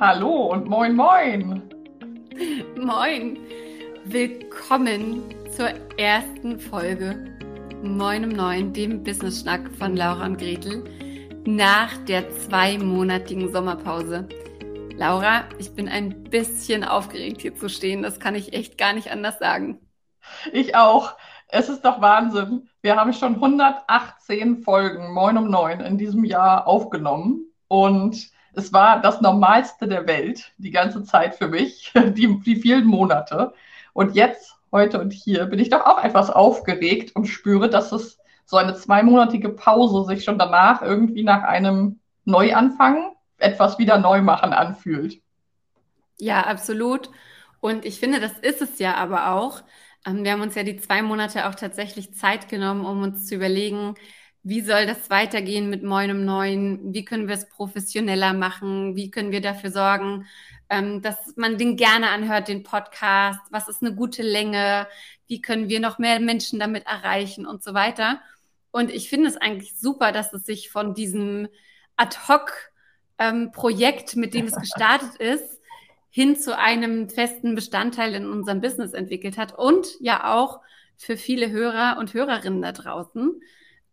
Hallo und moin, moin. Moin. Willkommen zur ersten Folge Moin um Neun, dem Business Schnack von Laura und Gretel nach der zweimonatigen Sommerpause. Laura, ich bin ein bisschen aufgeregt hier zu stehen. Das kann ich echt gar nicht anders sagen. Ich auch. Es ist doch Wahnsinn. Wir haben schon 118 Folgen Moin um Neun in diesem Jahr aufgenommen und es war das Normalste der Welt, die ganze Zeit für mich, die, die vielen Monate. Und jetzt, heute und hier, bin ich doch auch etwas aufgeregt und spüre, dass es so eine zweimonatige Pause sich schon danach irgendwie nach einem Neuanfang etwas wieder neu machen anfühlt. Ja, absolut. Und ich finde, das ist es ja aber auch. Ähm, wir haben uns ja die zwei Monate auch tatsächlich Zeit genommen, um uns zu überlegen, wie soll das weitergehen mit Moin um Neun? Wie können wir es professioneller machen? Wie können wir dafür sorgen, ähm, dass man den gerne anhört, den Podcast? Was ist eine gute Länge? Wie können wir noch mehr Menschen damit erreichen und so weiter? Und ich finde es eigentlich super, dass es sich von diesem Ad-Hoc-Projekt, ähm, mit dem es gestartet ist, hin zu einem festen Bestandteil in unserem Business entwickelt hat und ja auch für viele Hörer und Hörerinnen da draußen.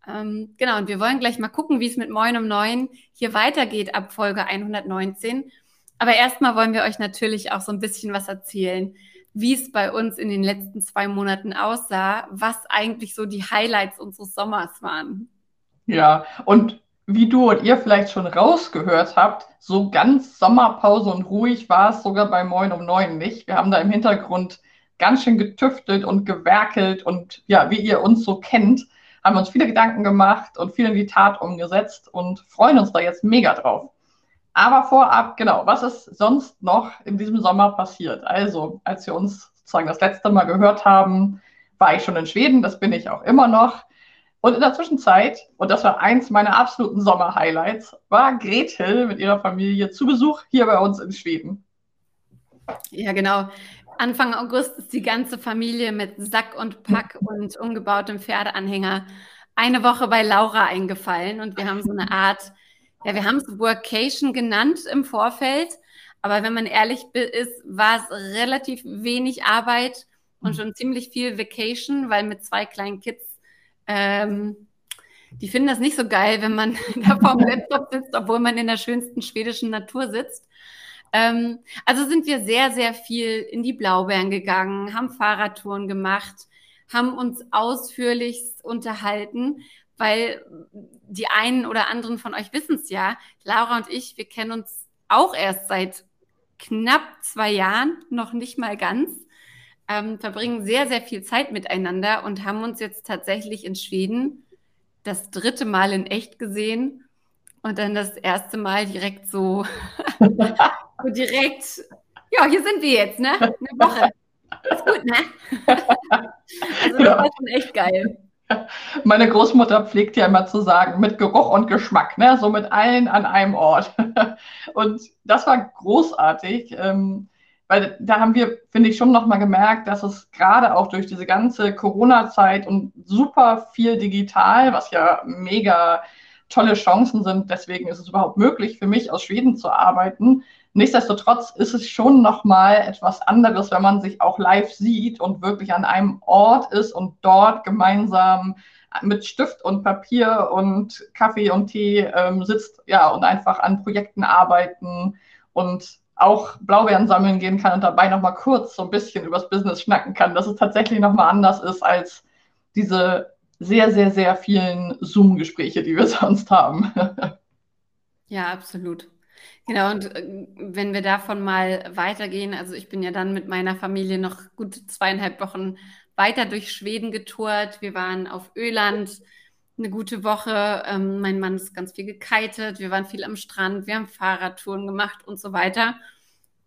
Ähm, genau, und wir wollen gleich mal gucken, wie es mit Moin um Neun hier weitergeht ab Folge 119. Aber erstmal wollen wir euch natürlich auch so ein bisschen was erzählen, wie es bei uns in den letzten zwei Monaten aussah, was eigentlich so die Highlights unseres Sommers waren. Ja, und wie du und ihr vielleicht schon rausgehört habt, so ganz Sommerpause und ruhig war es sogar bei Moin um Neun nicht. Wir haben da im Hintergrund ganz schön getüftelt und gewerkelt und ja, wie ihr uns so kennt, haben wir uns viele Gedanken gemacht und viel in die Tat umgesetzt und freuen uns da jetzt mega drauf. Aber vorab, genau, was ist sonst noch in diesem Sommer passiert? Also, als wir uns sozusagen das letzte Mal gehört haben, war ich schon in Schweden, das bin ich auch immer noch. Und in der Zwischenzeit, und das war eins meiner absoluten Sommer-Highlights, war Gretel mit ihrer Familie zu Besuch hier bei uns in Schweden. Ja, genau. Anfang August ist die ganze Familie mit Sack und Pack und umgebautem Pferdeanhänger eine Woche bei Laura eingefallen. Und wir haben so eine Art, ja, wir haben es Workation genannt im Vorfeld, aber wenn man ehrlich ist, war es relativ wenig Arbeit und schon ziemlich viel Vacation, weil mit zwei kleinen Kids, ähm, die finden das nicht so geil, wenn man da vorm Laptop sitzt, obwohl man in der schönsten schwedischen Natur sitzt. Ähm, also sind wir sehr, sehr viel in die Blaubeeren gegangen, haben Fahrradtouren gemacht, haben uns ausführlich unterhalten, weil die einen oder anderen von euch wissen es ja, Laura und ich, wir kennen uns auch erst seit knapp zwei Jahren, noch nicht mal ganz, ähm, verbringen sehr, sehr viel Zeit miteinander und haben uns jetzt tatsächlich in Schweden das dritte Mal in echt gesehen und dann das erste Mal direkt so So direkt, ja, hier sind wir jetzt, ne? Eine Woche. Ist gut, ne? also das ja. war schon echt geil. Meine Großmutter pflegt ja immer zu sagen, mit Geruch und Geschmack, ne? so mit allen an einem Ort. Und das war großartig, ähm, weil da haben wir, finde ich, schon nochmal gemerkt, dass es gerade auch durch diese ganze Corona-Zeit und super viel digital, was ja mega tolle Chancen sind, deswegen ist es überhaupt möglich für mich, aus Schweden zu arbeiten, Nichtsdestotrotz ist es schon nochmal etwas anderes, wenn man sich auch live sieht und wirklich an einem Ort ist und dort gemeinsam mit Stift und Papier und Kaffee und Tee ähm, sitzt, ja, und einfach an Projekten arbeiten und auch Blaubeeren sammeln gehen kann und dabei nochmal kurz so ein bisschen übers Business schnacken kann, dass es tatsächlich nochmal anders ist als diese sehr, sehr, sehr vielen Zoom-Gespräche, die wir sonst haben. ja, absolut. Genau, und äh, wenn wir davon mal weitergehen, also ich bin ja dann mit meiner Familie noch gut zweieinhalb Wochen weiter durch Schweden getourt. Wir waren auf Öland eine gute Woche. Ähm, mein Mann ist ganz viel gekitet. Wir waren viel am Strand. Wir haben Fahrradtouren gemacht und so weiter.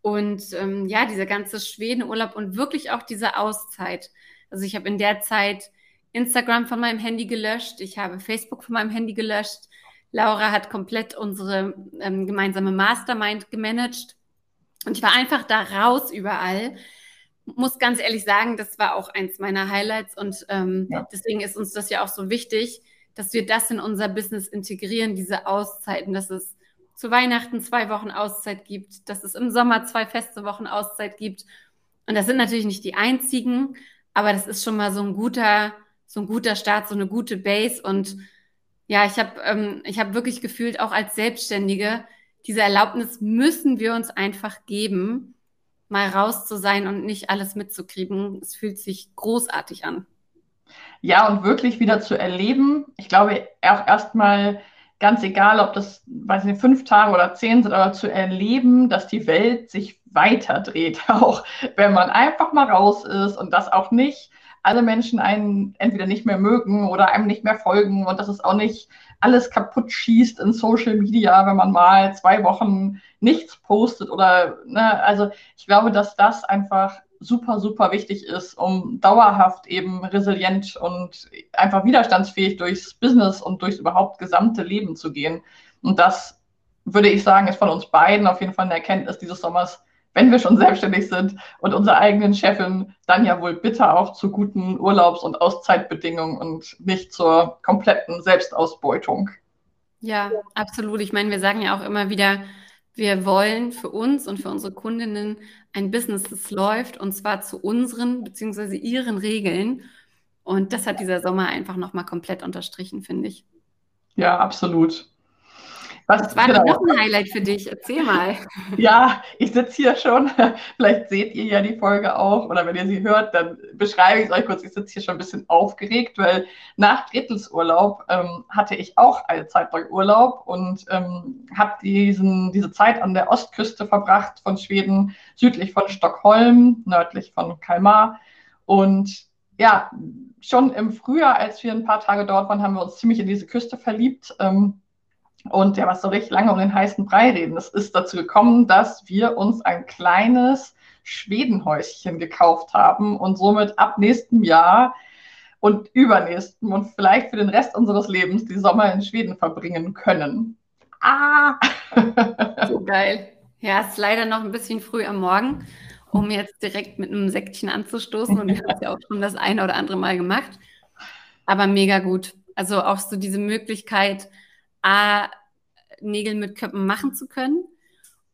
Und ähm, ja, dieser ganze Schwedenurlaub und wirklich auch diese Auszeit. Also ich habe in der Zeit Instagram von meinem Handy gelöscht. Ich habe Facebook von meinem Handy gelöscht. Laura hat komplett unsere ähm, gemeinsame Mastermind gemanagt. Und ich war einfach da raus überall. Muss ganz ehrlich sagen, das war auch eins meiner Highlights. Und ähm, ja. deswegen ist uns das ja auch so wichtig, dass wir das in unser Business integrieren, diese Auszeiten, dass es zu Weihnachten zwei Wochen Auszeit gibt, dass es im Sommer zwei feste Wochen Auszeit gibt. Und das sind natürlich nicht die einzigen, aber das ist schon mal so ein guter, so ein guter Start, so eine gute Base. Und ja, ich habe ähm, hab wirklich gefühlt, auch als Selbstständige, diese Erlaubnis müssen wir uns einfach geben, mal raus zu sein und nicht alles mitzukriegen. Es fühlt sich großartig an. Ja, und wirklich wieder zu erleben. Ich glaube auch erstmal ganz egal, ob das, weiß nicht, fünf Tage oder zehn sind, aber zu erleben, dass die Welt sich weiter dreht, auch wenn man einfach mal raus ist und das auch nicht alle Menschen einen entweder nicht mehr mögen oder einem nicht mehr folgen und dass es auch nicht alles kaputt schießt in Social Media, wenn man mal zwei Wochen nichts postet oder, ne, also ich glaube, dass das einfach super, super wichtig ist, um dauerhaft eben resilient und einfach widerstandsfähig durchs Business und durchs überhaupt gesamte Leben zu gehen. Und das würde ich sagen, ist von uns beiden auf jeden Fall eine Erkenntnis dieses Sommers, wenn wir schon selbstständig sind und unsere eigenen Chefin, dann ja wohl bitte auch zu guten Urlaubs- und Auszeitbedingungen und nicht zur kompletten Selbstausbeutung. Ja, absolut. Ich meine, wir sagen ja auch immer wieder, wir wollen für uns und für unsere Kundinnen ein Business, das läuft und zwar zu unseren bzw. ihren Regeln. Und das hat dieser Sommer einfach nochmal komplett unterstrichen, finde ich. Ja, absolut. Was, Was war genau. noch ein Highlight für dich? Erzähl mal. Ja, ich sitze hier schon. Vielleicht seht ihr ja die Folge auch oder wenn ihr sie hört, dann beschreibe ich es euch kurz. Ich sitze hier schon ein bisschen aufgeregt, weil nach Drittelsurlaub ähm, hatte ich auch eine Zeit lang Urlaub und ähm, habe diese Zeit an der Ostküste verbracht von Schweden, südlich von Stockholm, nördlich von Kalmar. Und ja, schon im Frühjahr, als wir ein paar Tage dort waren, haben wir uns ziemlich in diese Küste verliebt. Ähm, und ja, was soll ich lange um den heißen Brei reden? Es ist dazu gekommen, dass wir uns ein kleines Schwedenhäuschen gekauft haben und somit ab nächstem Jahr und übernächsten und vielleicht für den Rest unseres Lebens die Sommer in Schweden verbringen können. Ah! So geil. Ja, es ist leider noch ein bisschen früh am Morgen, um jetzt direkt mit einem Säckchen anzustoßen. Und wir haben es ja auch schon das eine oder andere Mal gemacht. Aber mega gut. Also auch so diese Möglichkeit, A, Nägel mit Köppen machen zu können.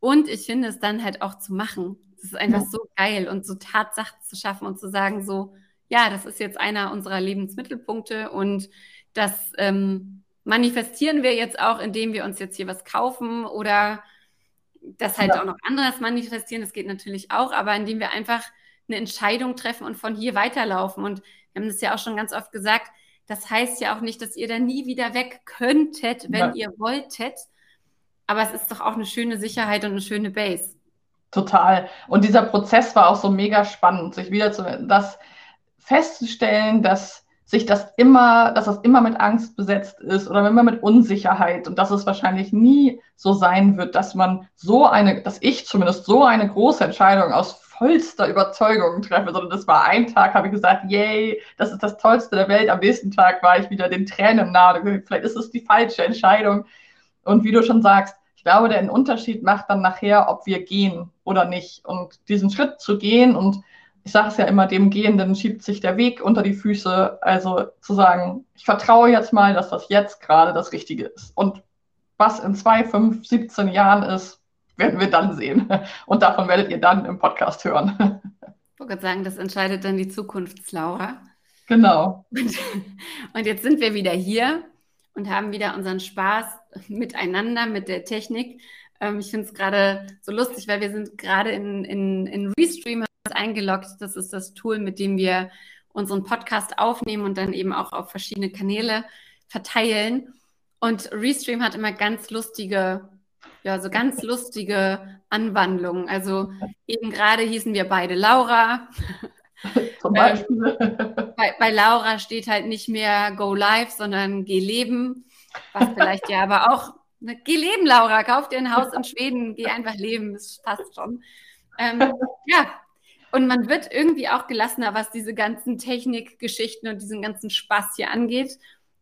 Und ich finde es dann halt auch zu machen. Das ist einfach ja. so geil und so Tatsachen zu schaffen und zu sagen, so, ja, das ist jetzt einer unserer Lebensmittelpunkte und das ähm, manifestieren wir jetzt auch, indem wir uns jetzt hier was kaufen oder das halt ja. auch noch anderes manifestieren. Das geht natürlich auch, aber indem wir einfach eine Entscheidung treffen und von hier weiterlaufen. Und wir haben das ja auch schon ganz oft gesagt, das heißt ja auch nicht, dass ihr da nie wieder weg könntet, wenn ja. ihr wolltet. Aber es ist doch auch eine schöne Sicherheit und eine schöne Base. Total. Und dieser Prozess war auch so mega spannend, sich wieder zu, das festzustellen, dass sich das immer, dass das immer mit Angst besetzt ist oder immer mit Unsicherheit und dass es wahrscheinlich nie so sein wird, dass man so eine, dass ich zumindest so eine große Entscheidung aus vollster Überzeugung treffe, sondern das war ein Tag, habe ich gesagt, yay, das ist das Tollste der Welt. Am nächsten Tag war ich wieder den Tränen nahe. Vielleicht ist es die falsche Entscheidung. Und wie du schon sagst, ich glaube, der Unterschied macht dann nachher, ob wir gehen oder nicht. Und diesen Schritt zu gehen und ich sage es ja immer, dem Gehenden schiebt sich der Weg unter die Füße. Also zu sagen, ich vertraue jetzt mal, dass das jetzt gerade das Richtige ist. Und was in zwei, fünf, 17 Jahren ist, werden wir dann sehen. Und davon werdet ihr dann im Podcast hören. Ich wollte sagen, das entscheidet dann die Zukunftslaura. Genau. Und, und jetzt sind wir wieder hier und haben wieder unseren Spaß miteinander, mit der Technik. Ähm, ich finde es gerade so lustig, weil wir sind gerade in, in, in Restream eingeloggt. Das ist das Tool, mit dem wir unseren Podcast aufnehmen und dann eben auch auf verschiedene Kanäle verteilen. Und Restream hat immer ganz lustige ja, so ganz lustige Anwandlungen. Also eben gerade hießen wir beide Laura. Zum Beispiel. Ähm, bei, bei, Laura steht halt nicht mehr Go Live, sondern Geh Leben. Was vielleicht ja aber auch, ne, Geh Leben, Laura, kauf dir ein Haus in Schweden, geh einfach leben, das passt schon. Ähm, ja, und man wird irgendwie auch gelassener, was diese ganzen Technikgeschichten und diesen ganzen Spaß hier angeht.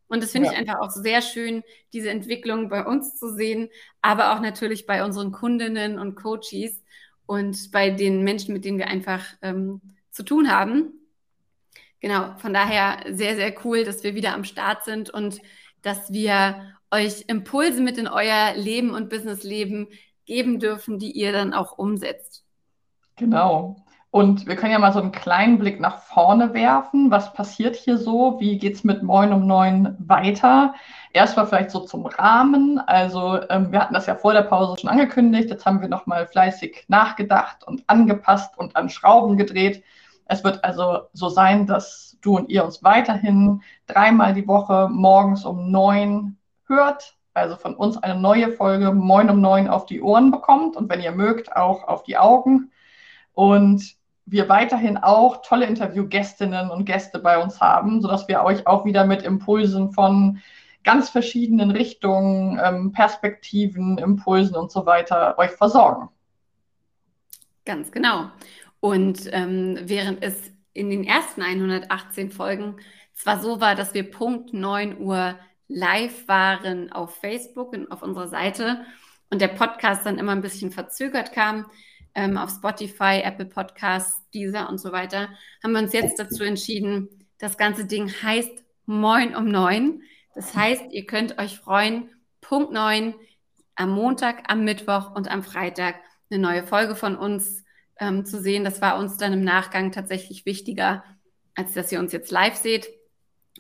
Und das finde ja. ich einfach auch sehr schön, diese Entwicklung bei uns zu sehen, aber auch natürlich bei unseren Kundinnen und Coaches und bei den Menschen, mit denen wir einfach ähm, zu tun haben. Genau, von daher sehr, sehr cool, dass wir wieder am Start sind und dass wir euch Impulse mit in euer Leben und Businessleben geben dürfen, die ihr dann auch umsetzt. Genau. Und wir können ja mal so einen kleinen Blick nach vorne werfen. Was passiert hier so? Wie geht es mit Moin um Neun weiter? Erstmal vielleicht so zum Rahmen. Also ähm, wir hatten das ja vor der Pause schon angekündigt. Jetzt haben wir nochmal fleißig nachgedacht und angepasst und an Schrauben gedreht. Es wird also so sein, dass du und ihr uns weiterhin dreimal die Woche morgens um neun hört. Also von uns eine neue Folge Moin um neun auf die Ohren bekommt und wenn ihr mögt, auch auf die Augen. Und wir weiterhin auch tolle Interviewgästinnen und Gäste bei uns haben, sodass wir euch auch wieder mit Impulsen von ganz verschiedenen Richtungen, ähm, Perspektiven, Impulsen und so weiter euch versorgen. Ganz genau. Und ähm, während es in den ersten 118 Folgen zwar so war, dass wir Punkt 9 Uhr live waren auf Facebook und auf unserer Seite und der Podcast dann immer ein bisschen verzögert kam, ähm, auf Spotify, Apple Podcasts, Deezer und so weiter, haben wir uns jetzt dazu entschieden, das ganze Ding heißt Moin um neun. Das heißt, ihr könnt euch freuen, Punkt neun am Montag, am Mittwoch und am Freitag eine neue Folge von uns ähm, zu sehen. Das war uns dann im Nachgang tatsächlich wichtiger, als dass ihr uns jetzt live seht.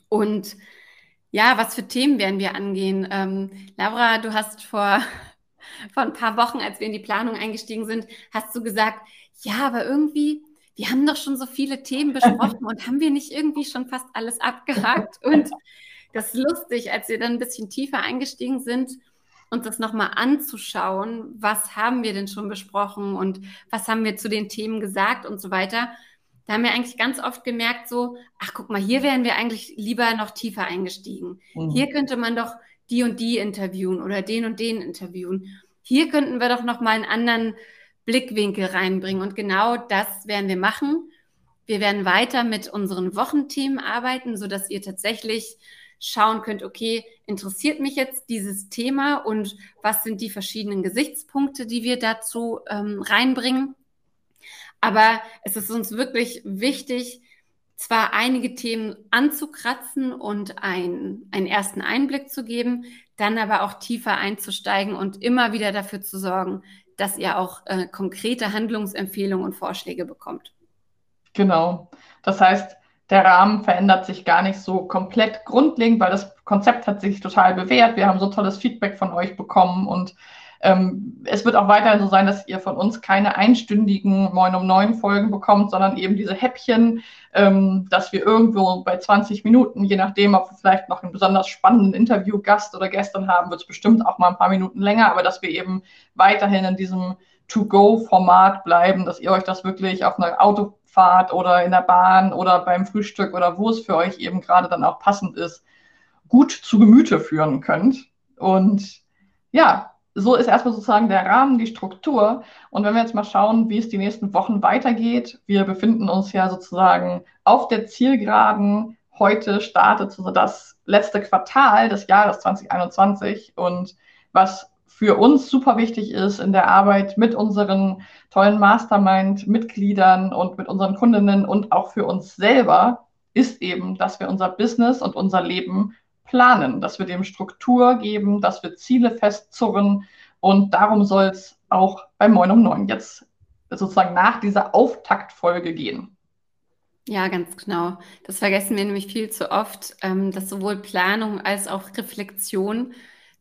Und ja, was für Themen werden wir angehen? Ähm, Laura, du hast vor vor ein paar Wochen, als wir in die Planung eingestiegen sind, hast du gesagt, ja, aber irgendwie, wir haben doch schon so viele Themen besprochen und haben wir nicht irgendwie schon fast alles abgehakt? Und das ist lustig, als wir dann ein bisschen tiefer eingestiegen sind, uns das nochmal anzuschauen, was haben wir denn schon besprochen und was haben wir zu den Themen gesagt und so weiter. Da haben wir eigentlich ganz oft gemerkt, so, ach guck mal, hier wären wir eigentlich lieber noch tiefer eingestiegen. Mhm. Hier könnte man doch die und die interviewen oder den und den interviewen. Hier könnten wir doch noch mal einen anderen Blickwinkel reinbringen und genau das werden wir machen. Wir werden weiter mit unseren Wochenthemen arbeiten, so dass ihr tatsächlich schauen könnt, okay, interessiert mich jetzt dieses Thema und was sind die verschiedenen Gesichtspunkte, die wir dazu ähm, reinbringen. Aber es ist uns wirklich wichtig, zwar einige Themen anzukratzen und ein, einen ersten Einblick zu geben, dann aber auch tiefer einzusteigen und immer wieder dafür zu sorgen, dass ihr auch äh, konkrete Handlungsempfehlungen und Vorschläge bekommt. Genau. Das heißt, der Rahmen verändert sich gar nicht so komplett grundlegend, weil das Konzept hat sich total bewährt. Wir haben so tolles Feedback von euch bekommen und ähm, es wird auch weiterhin so sein, dass ihr von uns keine einstündigen Moin um neun Folgen bekommt, sondern eben diese Häppchen, ähm, dass wir irgendwo bei 20 Minuten, je nachdem, ob wir vielleicht noch einen besonders spannenden Interviewgast oder Gästin haben, wird es bestimmt auch mal ein paar Minuten länger, aber dass wir eben weiterhin in diesem To-Go-Format bleiben, dass ihr euch das wirklich auf einer Autofahrt oder in der Bahn oder beim Frühstück oder wo es für euch eben gerade dann auch passend ist, gut zu Gemüte führen könnt. Und ja, so ist erstmal sozusagen der Rahmen, die Struktur. Und wenn wir jetzt mal schauen, wie es die nächsten Wochen weitergeht, wir befinden uns ja sozusagen auf der Zielgeraden. Heute startet so das letzte Quartal des Jahres 2021 und was für uns super wichtig ist in der Arbeit mit unseren tollen Mastermind-Mitgliedern und mit unseren Kundinnen und auch für uns selber, ist eben, dass wir unser Business und unser Leben planen, dass wir dem Struktur geben, dass wir Ziele festzurren. Und darum soll es auch bei Moin um 9 jetzt sozusagen nach dieser Auftaktfolge gehen. Ja, ganz genau. Das vergessen wir nämlich viel zu oft, ähm, dass sowohl Planung als auch Reflexion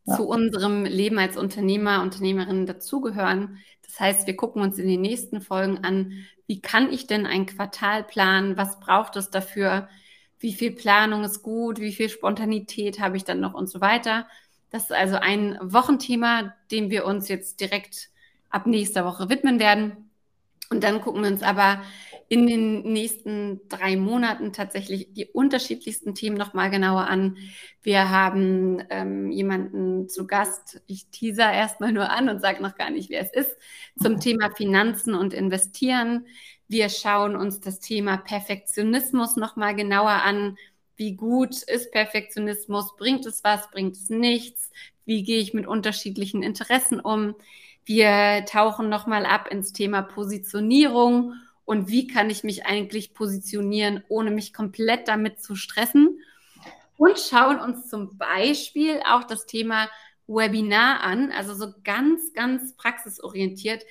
ja. zu unserem Leben als Unternehmer, Unternehmerinnen dazugehören. Das heißt, wir gucken uns in den nächsten Folgen an, wie kann ich denn ein Quartal planen? Was braucht es dafür? Wie viel Planung ist gut, wie viel Spontanität habe ich dann noch und so weiter. Das ist also ein Wochenthema, dem wir uns jetzt direkt ab nächster Woche widmen werden. Und dann gucken wir uns aber in den nächsten drei Monaten tatsächlich die unterschiedlichsten Themen nochmal genauer an. Wir haben ähm, jemanden zu Gast, ich teaser erstmal nur an und sage noch gar nicht, wer es ist, zum Thema Finanzen und Investieren. Wir schauen uns das Thema Perfektionismus nochmal genauer an. Wie gut ist Perfektionismus? Bringt es was? Bringt es nichts? Wie gehe ich mit unterschiedlichen Interessen um? Wir tauchen nochmal ab ins Thema Positionierung und wie kann ich mich eigentlich positionieren, ohne mich komplett damit zu stressen. Und schauen uns zum Beispiel auch das Thema Webinar an, also so ganz, ganz praxisorientiert.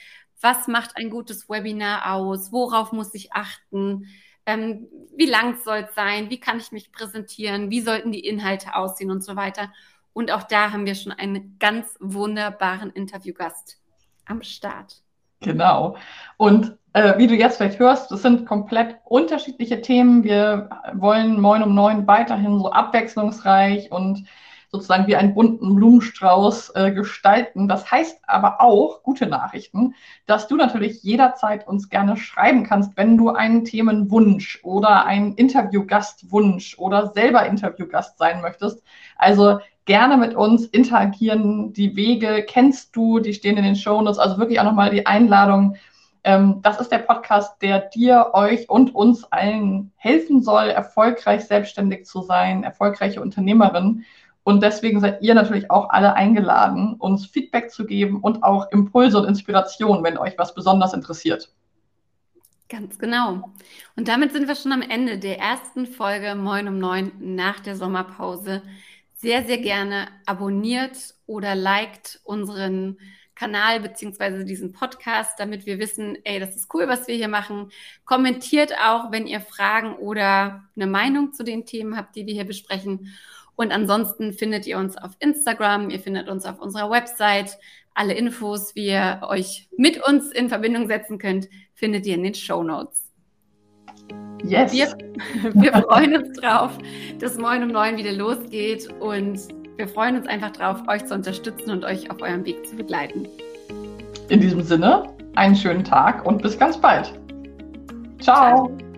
Was macht ein gutes Webinar aus? Worauf muss ich achten? Ähm, wie lang soll es sein? Wie kann ich mich präsentieren? Wie sollten die Inhalte aussehen und so weiter? Und auch da haben wir schon einen ganz wunderbaren Interviewgast am Start. Genau. Und äh, wie du jetzt vielleicht hörst, das sind komplett unterschiedliche Themen. Wir wollen Moin um Neun weiterhin so abwechslungsreich und sozusagen wie einen bunten Blumenstrauß äh, gestalten. Das heißt aber auch, gute Nachrichten, dass du natürlich jederzeit uns gerne schreiben kannst, wenn du einen Themenwunsch oder einen Interviewgastwunsch oder selber Interviewgast sein möchtest. Also gerne mit uns interagieren. Die Wege kennst du, die stehen in den Shownotes. Also wirklich auch nochmal die Einladung. Ähm, das ist der Podcast, der dir, euch und uns allen helfen soll, erfolgreich selbstständig zu sein, erfolgreiche Unternehmerin. Und deswegen seid ihr natürlich auch alle eingeladen, uns Feedback zu geben und auch Impulse und Inspiration, wenn euch was besonders interessiert. Ganz genau. Und damit sind wir schon am Ende der ersten Folge Moin um Neun nach der Sommerpause sehr, sehr gerne abonniert oder liked unseren Kanal beziehungsweise diesen Podcast, damit wir wissen, ey, das ist cool, was wir hier machen. Kommentiert auch, wenn ihr Fragen oder eine Meinung zu den Themen habt, die wir hier besprechen. Und ansonsten findet ihr uns auf Instagram, ihr findet uns auf unserer Website. Alle Infos, wie ihr euch mit uns in Verbindung setzen könnt, findet ihr in den Show Notes. Yes. Wir, wir freuen uns drauf, dass Moin um Neun wieder losgeht und wir freuen uns einfach drauf, euch zu unterstützen und euch auf eurem Weg zu begleiten. In diesem Sinne, einen schönen Tag und bis ganz bald. Ciao. Ciao.